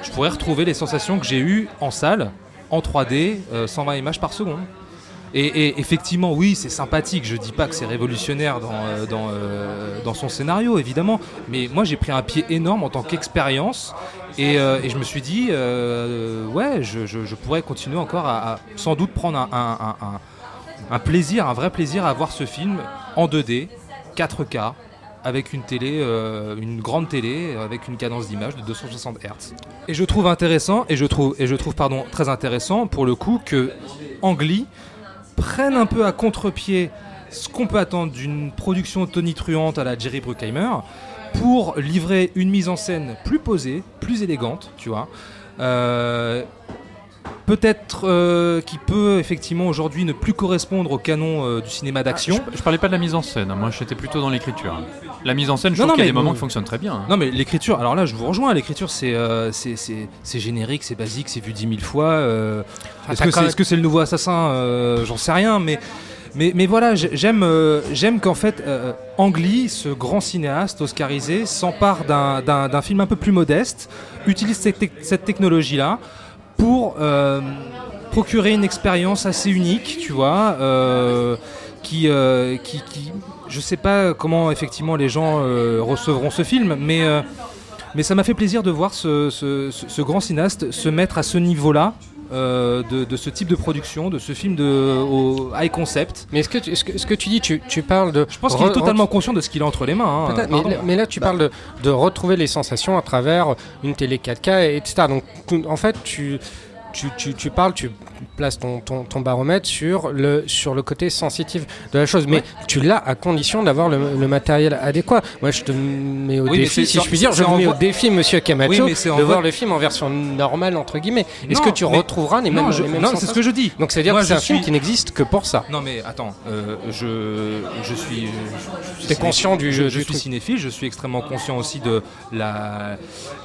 je pourrais retrouver les sensations que j'ai eues en salle, en 3D, euh, 120 images par seconde. Et, effectivement, oui, c'est sympathique. Je dis pas que c'est révolutionnaire dans, dans son scénario, évidemment. Mais moi, j'ai pris un pied énorme en tant qu'expérience. Et, euh, et je me suis dit, euh, ouais, je, pourrais continuer encore à, sans doute prendre un, plaisir, un vrai plaisir à voir ce film en 2D, 4K, avec une télé, euh, une grande télé, avec une cadence d'image de 260 Hz. Et je trouve intéressant, et je trouve, et je trouve pardon, très intéressant pour le coup que Angly prenne un peu à contre-pied ce qu'on peut attendre d'une production tonitruante à la Jerry Bruckheimer pour livrer une mise en scène plus posée, plus élégante, tu vois. Euh, Peut-être euh, qui peut effectivement aujourd'hui ne plus correspondre au canon euh, du cinéma d'action. Je, je parlais pas de la mise en scène, hein. moi j'étais plutôt dans l'écriture. La mise en scène, je Non, trouve qu'il y a des moments qui fonctionnent très bien. hein. Non mais l'écriture, alors là je vous rejoins, l'écriture c'est euh, c'est- générique, c'est basique, c'est vu dix mille fois. Ah, Est-ce que c'est le nouveau assassin? J'en sais rien, mais, mais, voilà, euh, j'aime qu'en fait euh, Ang Lee, ce grand cinéaste oscarisé, s'empare d'un- film un peu plus modeste, utilise cette, tec- cette technologie-là pour euh, procurer une expérience assez unique, tu vois, euh, qui, euh, qui, qui, je sais pas comment effectivement les gens euh, recevront ce film, mais, euh, ça m'a fait plaisir de voir ce grand cinéaste se mettre à ce niveau-là. Euh, de, de ce type de production, de ce film de, au high concept. Mais est-ce que, tu- est-ce que, est-ce que tu dis, tu, tu parles de. Je pense qu'il est totalement conscient de ce qu'il a entre les mains. hein. Mais, là- mais là, tu parles de, de retrouver les sensations à travers une télé 4K, etc. Donc, en fait, tu, tu, tu, tu parles, tu places ton, ton, ton baromètre sur le, sur le côté sensitif de la chose. Mais tu l'as à condition d'avoir le, le matériel adéquat. Moi, je te mets au Oui, défi, si je puis dire, je vous mets au défi, monsieur Camacho, Oui, de voir le film en version normale, entre guillemets. Est-ce Non, que tu retrouveras les Non, mêmes, je- les mêmes non, c'est ce que je dis. Donc, c'est-à-dire que c'est un film qui n'existe que pour ça. Non mais attends, euh, je, je suis. je- je suis T'es conscient du- je, du je suis cinéphile, je suis extrêmement conscient aussi de la,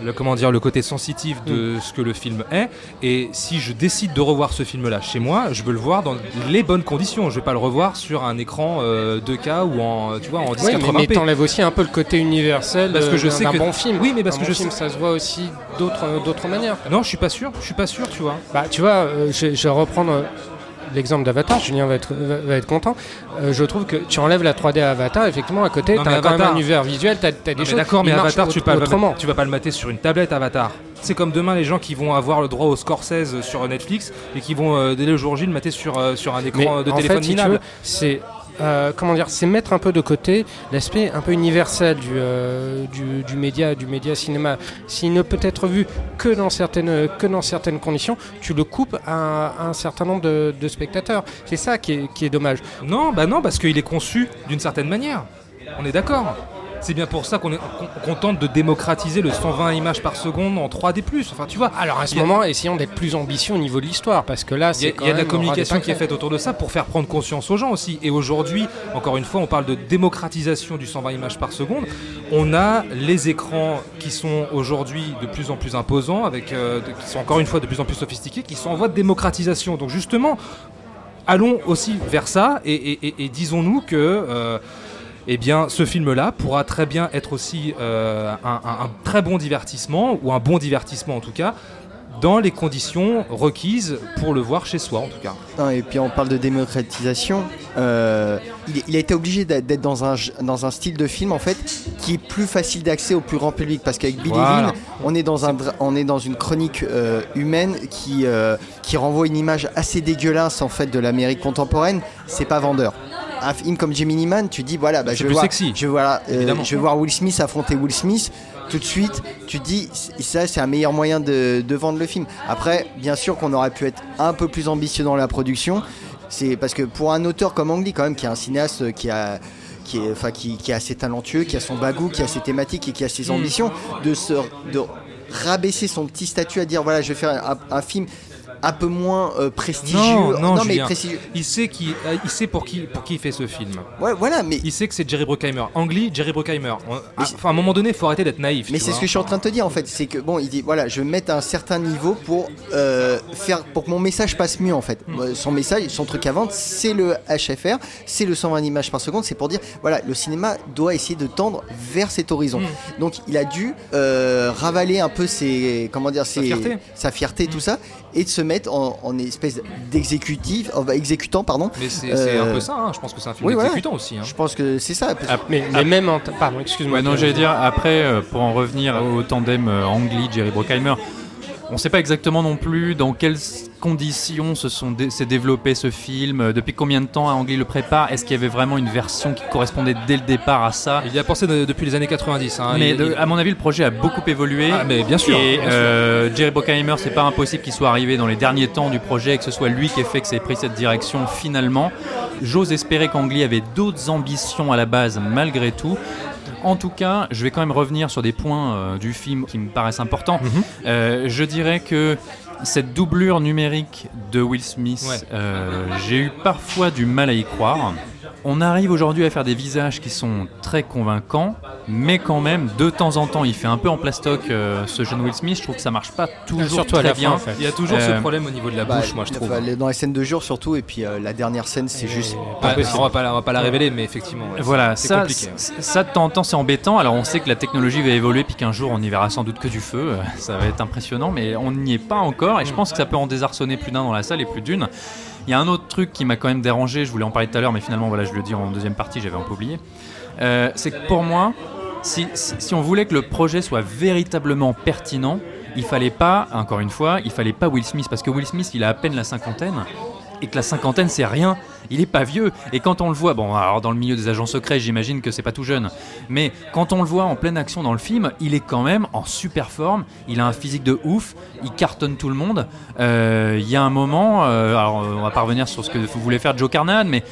le comment dire, le côté sensitif Mm. de ce que le film est. Et si je décide de revoir ce film-là chez moi, je veux le voir dans les bonnes conditions. Je vais pas le revoir sur un écran euh, 2K ou en, tu vois, en Oui, mais, 1080p. mais t'enlèves aussi un peu le côté universel Parce que je d'un- sais que- bon film. Oui, mais parce Un que bon je film, sais- ça se voit aussi d'autres d'autres manières. Non, je suis pas sûr. Je suis pas sûr, tu vois. Bah, tu vois, euh, je, je vais reprendre euh, l'exemple d'Avatar. Julien va être, va, va être content. Euh, je trouve que tu enlèves la 3D à Avatar, effectivement, à côté, tu as quand même un univers visuel, tu as, des Non, choses D'accord, mais Avatar, tu, pas autrement. tu vas pas le mater sur une tablette, Avatar. C'est comme demain les gens qui vont avoir le droit au Scorsese sur Netflix et qui vont euh, dès le jour J le mater sur, euh, sur un écran de téléphone fait, si minable. veux, c'est euh, comment dire, c'est mettre un peu de côté l'aspect un peu universel du, euh, média, du média cinéma. S'il ne peut être vu que dans certaines, conditions, tu le coupes à, un certain nombre de, de spectateurs. C'est ça qui est, qui est dommage. Non, bah non, parce qu'il est conçu d'une certaine manière. On est d'accord. C'est bien pour ça qu'on qu'on tente de démocratiser le 120 images par seconde en 3D+. Enfin, tu vois, Alors à ce a- moment, essayons d'être plus ambitieux au niveau de l'histoire, parce que là, il y a, y de la communication qui est faite autour de ça pour faire prendre conscience aux gens aussi. Et aujourd'hui, encore une fois, on parle de démocratisation du 120 images par seconde. On a les écrans qui sont aujourd'hui de plus en plus imposants, avec, euh, de- qui sont encore une fois de plus en plus sophistiqués, qui sont en voie de démocratisation. Donc justement, allons aussi vers ça et, et- et- et disons-nous que euh, eh bien, ce film-là pourra très bien être aussi euh, un, un- un très bon divertissement, ou un bon divertissement en tout cas, dans les conditions requises pour le voir chez soi en tout cas. Non, et puis on parle de démocratisation. euh, il, il a été obligé d'être dans un, dans un style de film en fait qui est plus facile d'accès au plus grand public parce qu'avec Billy Voilà. Lynn, on est dans un on est dans une chronique euh, humaine qui euh, qui renvoie une image assez dégueulasse en fait de l'Amérique contemporaine. C'est pas vendeur. Un film comme Gemini Man, tu dis voilà, bah, je vais voir, sexy, je vais voir, euh, je vais voir Will Smith affronter Will Smith. Tout de suite, tu dis ça c'est un meilleur moyen de, de vendre le film. Après, bien sûr qu'on aurait pu être un peu plus ambitieux dans la production. C'est parce que pour un auteur comme Ang Lee, quand même, qui est un cinéaste qui a qui est, enfin, qui, qui est assez talentueux, qui a son bagou, qui a ses thématiques et qui a ses Mm. ambitions, de se de rabaisser son petit statut à dire voilà, je vais faire un, un film un peu moins euh, prestigieux. Non, non, mais prestigieux. Il sait, qui, euh, il sait pour, qui, pour qui il fait ce film. Ouais, voilà, mais Il sait que c'est Jerry Bruckheimer. Ang Lee, Jerry Bruckheimer. Ah, Enfin, à un moment donné, il faut arrêter d'être naïf. Mais c'est ce que je suis en train de te dire en fait, c'est que bon, il dit voilà, je vais mettre un certain niveau pour euh, faire pour que mon message passe mieux en fait. Hmm. Son message, son truc à vendre, c'est le HFR, c'est le 120 images par seconde, c'est pour dire voilà, le cinéma doit essayer de tendre vers cet horizon. Hmm. Donc il a dû euh, ravaler un peu ses comment dire Sa fierté. sa fierté, tout ça, et de se mettre en, en espèce d'exécutif, en- exécutant pardon. Mais c'est c'est un Euh, peu ça, hein. je pense que c'est un film oui, voilà. d'exécutant aussi. hein. Je pense que c'est ça. parce- Ah, Mais, mais même en. Pardon, excuse-moi. Ouais, non, j'allais dire, après, euh, pour en revenir au tandem euh, Ang Lee, Jerry Bruckheimer, on ne sait pas exactement non plus dans quelles conditions se sont s'est développé ce film, euh, depuis combien de temps Ang Lee le prépare, est-ce qu'il y avait vraiment une version qui correspondait dès le départ à ça? Il y a pensé de- depuis les années 90. hein. mais Il- de- il- à mon avis, le projet a beaucoup évolué. Ah, mais bien sûr, Et bien sûr. euh, Jerry Bruckheimer, c'est pas impossible qu'il soit arrivé dans les derniers temps du projet, et que ce soit lui qui ait fait que ça ait pris cette direction finalement. J'ose espérer qu'Ang Lee avait d'autres ambitions à la base, malgré tout. En tout cas, je vais quand même revenir sur des points euh, du film qui me paraissent importants. Mhm. Euh, je dirais que cette doublure numérique de Will Smith, Ouais. euh, j'ai eu parfois du mal à y croire. On arrive aujourd'hui à faire des visages qui sont très convaincants, mais quand même, de temps en temps, il fait un peu en plastoc euh, ce jeune Will Smith. Je trouve que ça marche pas toujours Surtout à très fin, bien. en fait. Il y a toujours Euh, ce problème au niveau de la bah, bouche, moi je trouve. enfin, les- dans les scènes de jour surtout, et puis euh, la dernière scène, c'est juste. Pas on, va pas la, on va pas la révéler, mais effectivement. ouais, Voilà, c'est ça, compliqué. ça de temps en temps c'est embêtant. Alors on sait que la technologie va évoluer, puis qu'un jour on y verra sans doute que du feu. Euh, Ça va être impressionnant, mais on n'y est pas encore. Et je pense que ça peut en désarçonner plus d'un dans la salle et plus d'une. Il y a un autre truc qui m'a quand même dérangé. Je voulais en parler tout à l'heure, mais finalement voilà, je le dis en deuxième partie, j'avais un peu oublié. Euh, c'est que pour moi, si, si- si on voulait que le projet soit véritablement pertinent, il fallait pas, encore une fois, il fallait pas Will Smith parce que Will Smith, il a à peine la cinquantaine et que la cinquantaine c'est rien. Il est pas vieux et quand on le voit, bon, alors dans le milieu des agents secrets, j'imagine que c'est pas tout jeune, mais quand on le voit en pleine action dans le film, il est quand même en super forme. Il a un physique de ouf, il cartonne tout le monde. Euh, Il y a un moment, euh, alors on va pas revenir sur ce que vous voulez faire Joe Carnahan, mais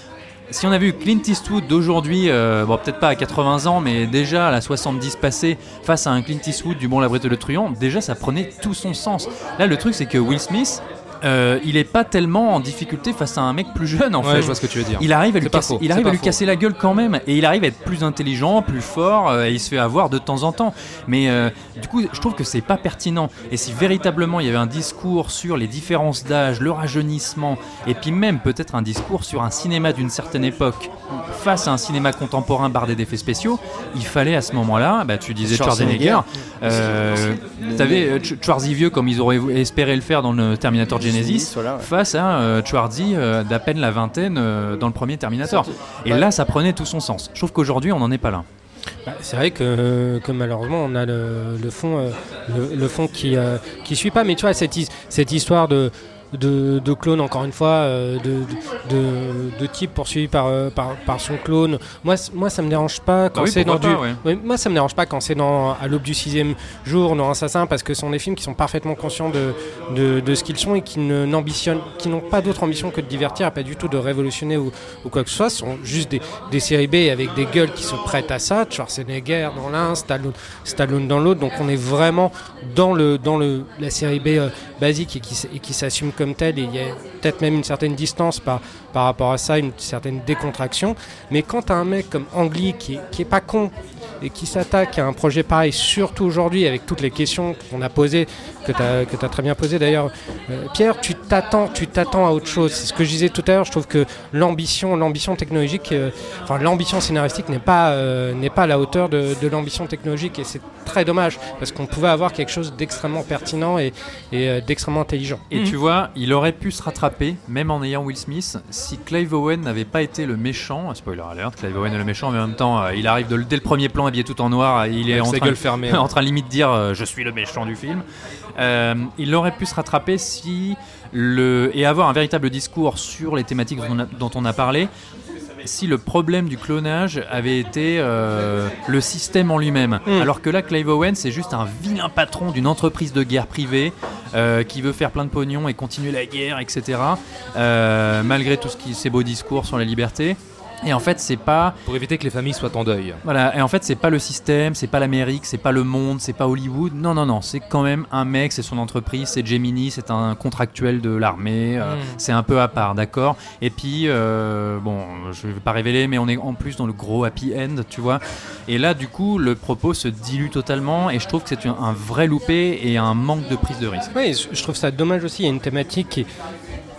si on a vu Clint Eastwood d'aujourd'hui, euh, bon peut-être pas à 80 ans, mais déjà à la 70 passée, face à un Clint Eastwood du Bon Labrette le Truand, déjà ça prenait tout son sens. Là le truc c'est que Will Smith, euh, il est pas tellement en difficulté face à un mec plus jeune en Ouais, fait. je vois ce que tu veux dire. Il arrive à lui casser, faux, il c'est arrive à pas lui faux. casser la gueule quand même, et il arrive à être plus intelligent, plus fort, euh, et il se fait avoir de temps en temps. Mais euh, du coup, je trouve que c'est pas pertinent. Et si véritablement il y avait un discours sur les différences d'âge, le rajeunissement, et puis même peut-être un discours sur un cinéma d'une certaine époque face à un cinéma contemporain bardé d'effets spéciaux, il fallait à ce moment-là, bah, tu disais Schwarzenegger. Schwarzenegger, euh, euh, Ch- Schwarzy vieux comme ils auraient espéré le faire dans le Terminator Genesis, Voilà, ouais. face à euh, euh, d'à peine la vingtaine euh, dans le premier Terminator. Et Ouais. là, ça prenait tout son sens. Je trouve qu'aujourd'hui, on n'en est pas là. Bah, c'est vrai que, que malheureusement on a le, le fond, euh, le, le fond qui euh, qui suit pas. Mais tu vois cette histoire de de, de clone encore une fois euh, de, de, de type poursuivi par, euh, par, par son clone. Moi moi ça me dérange pas quand Ah oui, c'est dans du ouais. Moi ça me dérange pas quand c'est dans à l'aube du sixième jour dans Assassin parce que ce sont des films qui sont parfaitement conscients de, de, ce qu'ils sont et qui ne n'ambitionnent qui n'ont pas d'autre ambition que de divertir et pas du tout de révolutionner ou, ou quoi que ce soit. Ce sont juste des, des séries B avec des gueules qui se prêtent à ça. Schwarzenegger dans l'un Stallone, Stallone dans l'autre. Donc on est vraiment dans le dans le la série B euh, basique et qui, et qui s'assume comme telle et il y a peut-être même une certaine distance par, par rapport à ça une certaine décontraction mais quand t'as un mec comme Ang Lee qui qui est pas con et qui s'attaque à un projet pareil, surtout aujourd'hui avec toutes les questions qu'on a posées, que tu as, très bien posées d'ailleurs, euh, Pierre, tu t'attends, tu t'attends à autre chose. C'est ce que je disais tout à l'heure. Je trouve que l'ambition, l'ambition technologique, euh, enfin l'ambition scénaristique n'est pas euh, n'est pas à la hauteur de, l'ambition technologique et c'est très dommage parce qu'on pouvait avoir quelque chose d'extrêmement pertinent et, et d'extrêmement intelligent. Et tu vois, il aurait pu se rattraper, même en ayant Will Smith, si Clive Owen n'avait pas été le méchant. Spoiler alert, Clive Owen est le méchant, mais en même temps, il arrive dès le premier plan habillé tout en noir. Il est en train, en train limite de dire je suis le méchant du film. il aurait pu se rattraper si le, et avoir un véritable discours sur les thématiques dont on a, parlé si le problème du clonage avait été euh, le système en lui-même. Hmm. Alors que là, Clive Owen, c'est juste un vilain patron d'une entreprise de guerre privée euh, qui veut faire plein de pognon et continuer la guerre, etc. Euh, malgré tout ce qui, ses beaux discours sur la liberté. Et en fait, c'est pas pour éviter que les familles soient en deuil. Voilà. Et en fait, c'est pas le système, c'est pas l'Amérique, c'est pas le monde, c'est pas Hollywood. Non, non, non. C'est quand même un mec, c'est son entreprise, c'est Gemini, c'est un contractuel de l'armée. Euh, hmm. C'est un peu à part, d'accord? Et puis, euh, bon, je vais pas révéler, mais on est en plus dans le gros happy end, tu vois. Et là, du coup, le propos se dilue totalement, et je trouve que c'est un vrai loupé et un manque de prise de risque. Oui, je trouve ça dommage aussi. Il y a une thématique qui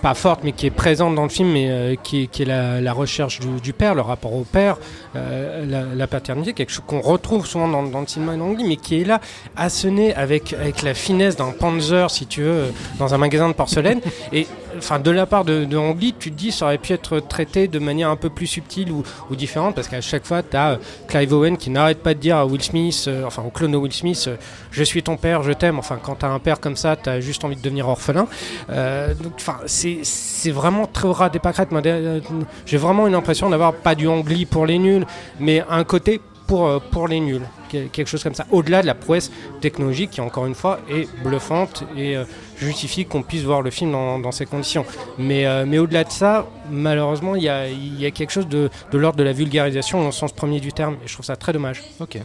pas forte, mais qui est présente dans le film, mais euh, qui, est la, recherche du, père, le rapport au père, euh, la, paternité, quelque chose qu'on retrouve souvent dans, le cinéma anglais, mais qui est là, assené avec, avec la finesse d'un Panzer, si tu veux, dans un magasin de porcelaine. Et enfin, de la part de, de tu te dis, ça aurait pu être traité de manière un peu plus subtile ou, différente, parce qu'à chaque fois, tu as euh, Clive Owen qui n'arrête pas de dire à Will Smith, enfin au clone de Will Smith, je suis ton père, je t'aime. Enfin, quand tu as un père comme ça, tu as juste envie de devenir orphelin. donc, enfin, c'est vraiment très ras des pâquerettes. Euh, j'ai vraiment une impression d'avoir pas du Angli pour les nuls, mais un côté pour, euh, pour les nuls. Quelque chose comme ça. Au-delà de la prouesse technologique qui, encore une fois, est bluffante et euh, justifie qu'on puisse voir le film dans, ces conditions. Mais, mais au-delà de ça, malheureusement, il y a, y a, quelque chose de, de l'ordre de la vulgarisation au sens premier du terme. Et je trouve ça très dommage. Ok.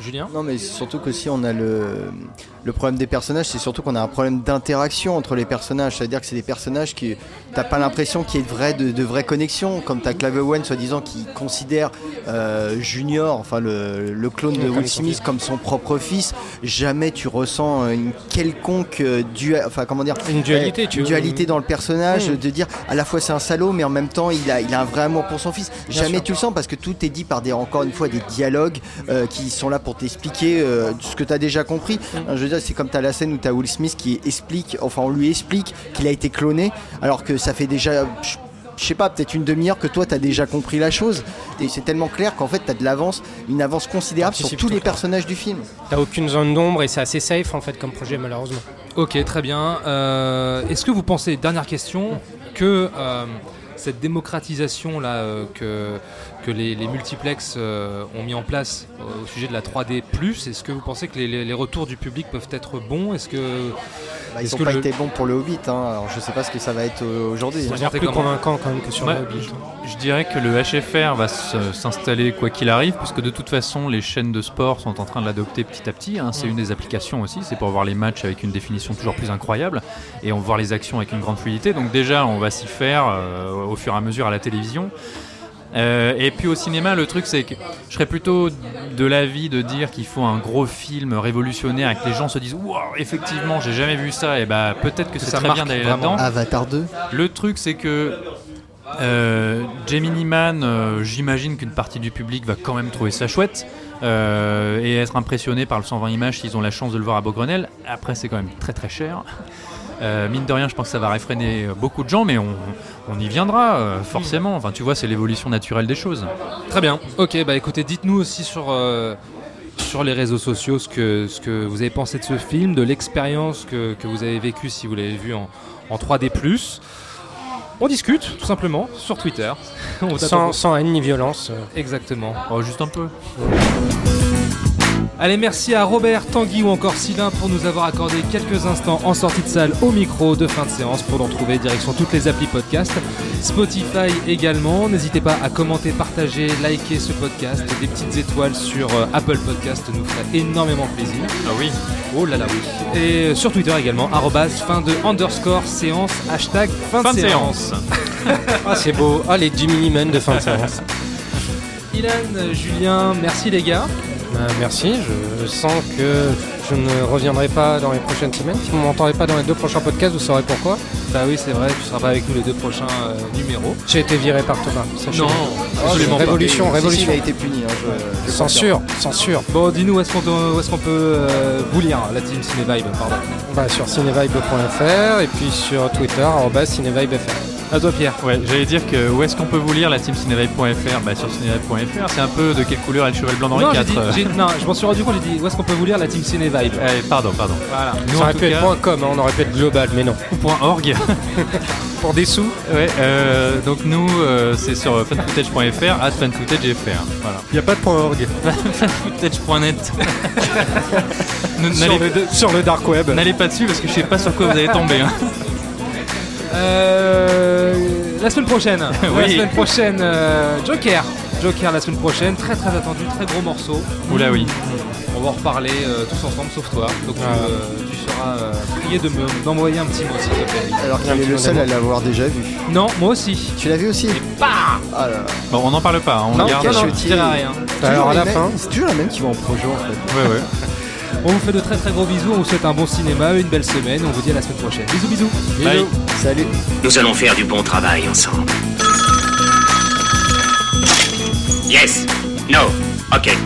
Julien Non, mais surtout que si on a le, le problème des personnages, c'est surtout qu'on a un problème d'interaction entre les personnages. C'est-à-dire que c'est des personnages qui. T'as pas l'impression qu'il y ait de vraies, de, vraies connexions. Comme t'as Clive Owen, soi-disant, qui considère euh, Junior, enfin le, le clone de Will Smith, comme son propre fils. Jamais tu ressens une quelconque euh, enfin, comment dire, une dualité, une dualité dans le personnage. Hmm. De dire à la fois c'est un salaud, mais en même temps il a, il a un vrai amour pour son fils. Jamais tu le sens parce que tout est dit par des, encore une fois, des dialogues euh, qui sont là pour t'expliquer ce que tu as déjà compris. Hmm. Je veux dire, c'est comme tu as la scène où tu as Will Smith qui explique, enfin on lui explique qu'il a été cloné, alors que ça fait déjà, je sais pas, peut-être une demi-heure que toi tu as déjà compris la chose. Et c'est tellement clair qu'en fait tu as de l'avance, une avance considérable sur tous les personnages du film. T'as aucune zone d'ombre et c'est assez safe en fait comme projet malheureusement. Ok, très bien. Euh, est-ce que vous pensez, dernière question, que euh, cette démocratisation là euh, que que les, multiplex euh, ont mis en place euh, au sujet de la 3D+. Est-ce que vous pensez que les, retours du public peuvent être bons? Est-ce que bah, ils n'ont pas été bons pour le Hobbit. Hein. Alors je sais pas ce que ça va être euh, aujourd'hui. C'est plus convaincant quand même que sur le Hobbit. Je, dirais que le HFR va s'installer quoi qu'il arrive, puisque de toute façon les chaînes de sport sont en train de l'adopter petit à petit. Hein. C'est mm. une des applications aussi. C'est pour voir les matchs avec une définition toujours plus incroyable et on voir les actions avec une grande fluidité. Donc déjà on va s'y faire au fur et à mesure à la télévision. Euh, et puis au cinéma, le truc c'est que je serais plutôt de l'avis de dire qu'il faut un gros film révolutionnaire et que les gens se disent Wow, effectivement, j'ai jamais vu ça, et bah peut-être que, c'est très bien d'aller là-dedans. Avatar 2 Le truc c'est que euh, Gemini Man, euh, j'imagine qu'une partie du public va quand même trouver ça chouette. Euh, et être impressionné par le 120 images s'ils ont la chance de le voir à Beaugrenelle. Après, c'est quand même très très cher. Euh, mine de rien, je pense que ça va réfréner beaucoup de gens, mais on, y viendra euh, forcément. Enfin, tu vois, c'est l'évolution naturelle des choses. Très bien. Ok, bah écoutez, dites-nous aussi sur, euh, sur les réseaux sociaux ce que, ce que vous avez pensé de ce film, de l'expérience que, que, vous avez vécue si vous l'avez vu en, en 3D. On discute tout simplement sur Twitter. sans, sans, haine ni violence. Exactement. Oh, juste un peu. Allez, merci à Robert, Tanguy ou encore Sylvain pour nous avoir accordé quelques instants en sortie de salle au micro de fin de séance pour l'en trouver direction toutes les applis podcast, Spotify également. N'hésitez pas à commenter, partager, liker ce podcast. Des petites étoiles sur euh, Apple Podcast nous ferait énormément plaisir. Ah oui. Oh là là oui. Et sur Twitter également, fin de underscore séance, hashtag fin, de, séance. ah c'est beau. Ah les Jimmy Men de fin de séance. Ilan, Julien, merci les gars. Euh, merci, je sens que je ne reviendrai pas dans les prochaines semaines. Si vous ne m'entendez pas dans les deux prochains podcasts, vous saurez pourquoi. Bah oui, c'est vrai, tu seras pas avec nous les deux prochains euh, numéros. J'ai été viré par Thomas. sachez-le. Non, absolument pas. révolution, révolution. il a été puni. hein, je- je Censure, censure. Bon, dis-nous où est-ce qu'on peut, où est-ce qu'on peut euh, vous lire, la team Ciné Vibe, pardon. Bah, sur cinevibe.fr et puis sur Twitter, arobase cinevibefr. À toi, Pierre. Ouais, j'allais dire que où est-ce qu'on peut vous lire la team cinevibe.fr Bah sur cinevibe.fr, c'est un peu de quelle couleur est le cheval blanc d'Henri Non, j'ai IV dit, euh. j'ai- non, je m'en suis rendu compte, j'ai dit où est-ce qu'on peut vous lire la team Ciné Vibe Eh, pardon, pardon. Voilà. Nous, Ça aurait pu être cas, point .com, hein, on aurait pu être global, mais non. .org. Pour des sous ouais, euh, donc nous, euh, c'est sur funfootage.fr, at funfootagefr. Voilà. Il n'y a pas de point .org. funfootage.net. Ne- Sur N'allez le, sur le dark web. n'allez pas dessus parce que je sais pas sur quoi vous allez tomber. hein. Euh, la semaine prochaine. La Oui. semaine prochaine, euh, Joker. Joker la semaine prochaine, très très attendu, très gros morceau. Oula oui. On va en reparler euh, tous ensemble, sauf toi. Donc tu, Ah. euh, tu seras euh, prié de me- d'envoyer un petit mot s'il te plaît. Alors qu'il est le seul à l'avoir déjà vu. Non, moi aussi. Tu l'as vu aussi Bah Ah là là. Bon, on n'en parle pas, hein, on Non, le garde. non, non, je rien. Alors à la fin, C'est toujours la même qui va en projo en fait. Ouais, ouais. On vous fait de très très gros bisous, on vous souhaite un bon cinéma, une belle semaine, on vous dit à la semaine prochaine. Bisous bisous. Bye. Salut. Nous allons faire du bon travail ensemble. Yes. No. Ok.